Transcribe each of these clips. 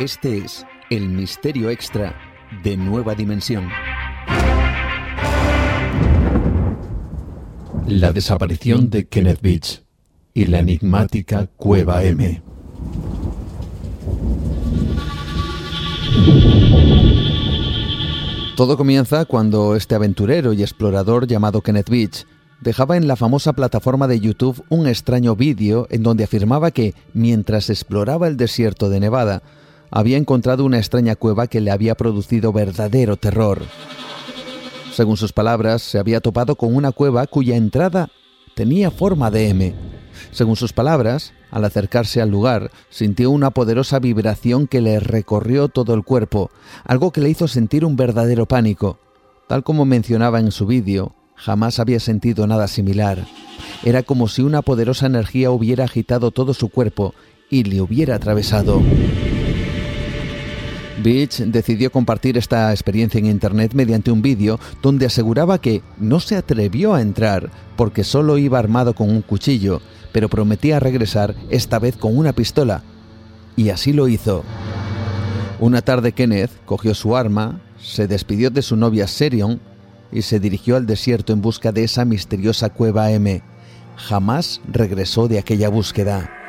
Este es el misterio extra de Nueva Dimensión. La desaparición de Kenneth Beach y la enigmática Cueva M. Todo comienza cuando este aventurero y explorador llamado Kenneth Beach dejaba en la famosa plataforma de YouTube un extraño vídeo en donde afirmaba que, mientras exploraba el desierto de Nevada, había encontrado una extraña cueva que le había producido verdadero terror. Según sus palabras, se había topado con una cueva cuya entrada tenía forma de M. Según sus palabras, al acercarse al lugar, sintió una poderosa vibración que le recorrió todo el cuerpo, algo que le hizo sentir un verdadero pánico. Tal como mencionaba en su vídeo, jamás había sentido nada similar. Era como si una poderosa energía hubiera agitado todo su cuerpo y le hubiera atravesado. Beach decidió compartir esta experiencia en Internet mediante un vídeo donde aseguraba que no se atrevió a entrar porque solo iba armado con un cuchillo, pero prometía regresar esta vez con una pistola. Y así lo hizo. Una tarde Kenneth cogió su arma, se despidió de su novia Serion y se dirigió al desierto en busca de esa misteriosa cueva M. Jamás regresó de aquella búsqueda.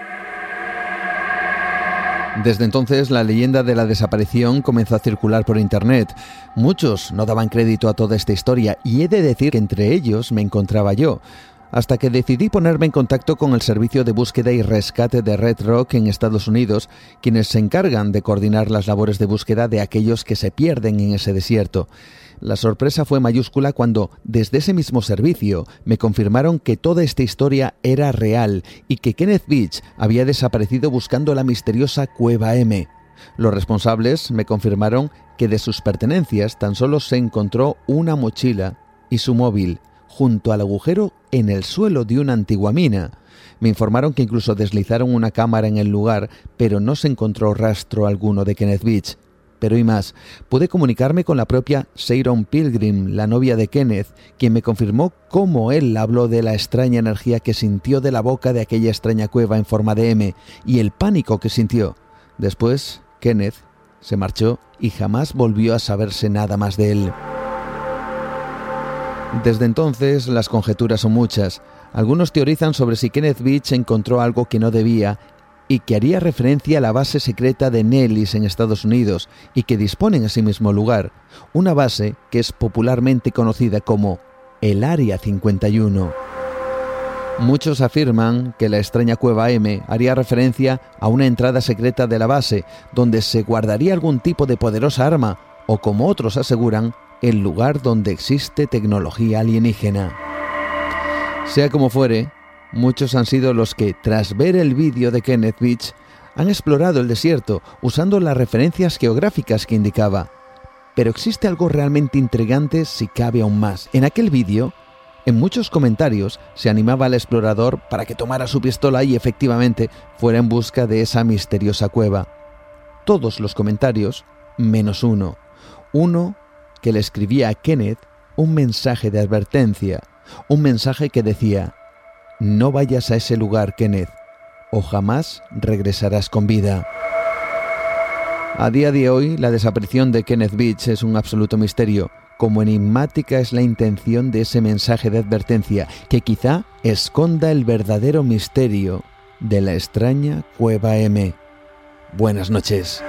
Desde entonces la leyenda de la desaparición comenzó a circular por Internet. Muchos no daban crédito a toda esta historia y he de decir que entre ellos me encontraba yo hasta que decidí ponerme en contacto con el servicio de búsqueda y rescate de Red Rock en Estados Unidos, quienes se encargan de coordinar las labores de búsqueda de aquellos que se pierden en ese desierto. La sorpresa fue mayúscula cuando, desde ese mismo servicio, me confirmaron que toda esta historia era real y que Kenneth Beach había desaparecido buscando la misteriosa Cueva M. Los responsables me confirmaron que de sus pertenencias tan solo se encontró una mochila y su móvil, junto al agujero en el suelo de una antigua mina. Me informaron que incluso deslizaron una cámara en el lugar, pero no se encontró rastro alguno de Kenneth Beach. Pero y más, pude comunicarme con la propia Sharon Pilgrim, la novia de Kenneth, quien me confirmó cómo él habló de la extraña energía que sintió de la boca de aquella extraña cueva en forma de M y el pánico que sintió. Después, Kenneth se marchó y jamás volvió a saberse nada más de él. Desde entonces las conjeturas son muchas. Algunos teorizan sobre si Kenneth Beach encontró algo que no debía y que haría referencia a la base secreta de Nellis en Estados Unidos y que dispone en ese mismo lugar, una base que es popularmente conocida como el Área 51. Muchos afirman que la extraña cueva M haría referencia a una entrada secreta de la base, donde se guardaría algún tipo de poderosa arma, o como otros aseguran, el lugar donde existe tecnología alienígena. Sea como fuere, muchos han sido los que, tras ver el vídeo de Kenneth Beach, han explorado el desierto usando las referencias geográficas que indicaba. Pero existe algo realmente intrigante si cabe aún más. En aquel vídeo, en muchos comentarios se animaba al explorador para que tomara su pistola y efectivamente fuera en busca de esa misteriosa cueva. Todos los comentarios, menos uno. Uno que le escribía a Kenneth un mensaje de advertencia, un mensaje que decía, no vayas a ese lugar, Kenneth, o jamás regresarás con vida. A día de hoy, la desaparición de Kenneth Beach es un absoluto misterio, como enigmática es la intención de ese mensaje de advertencia, que quizá esconda el verdadero misterio de la extraña Cueva M. Buenas noches.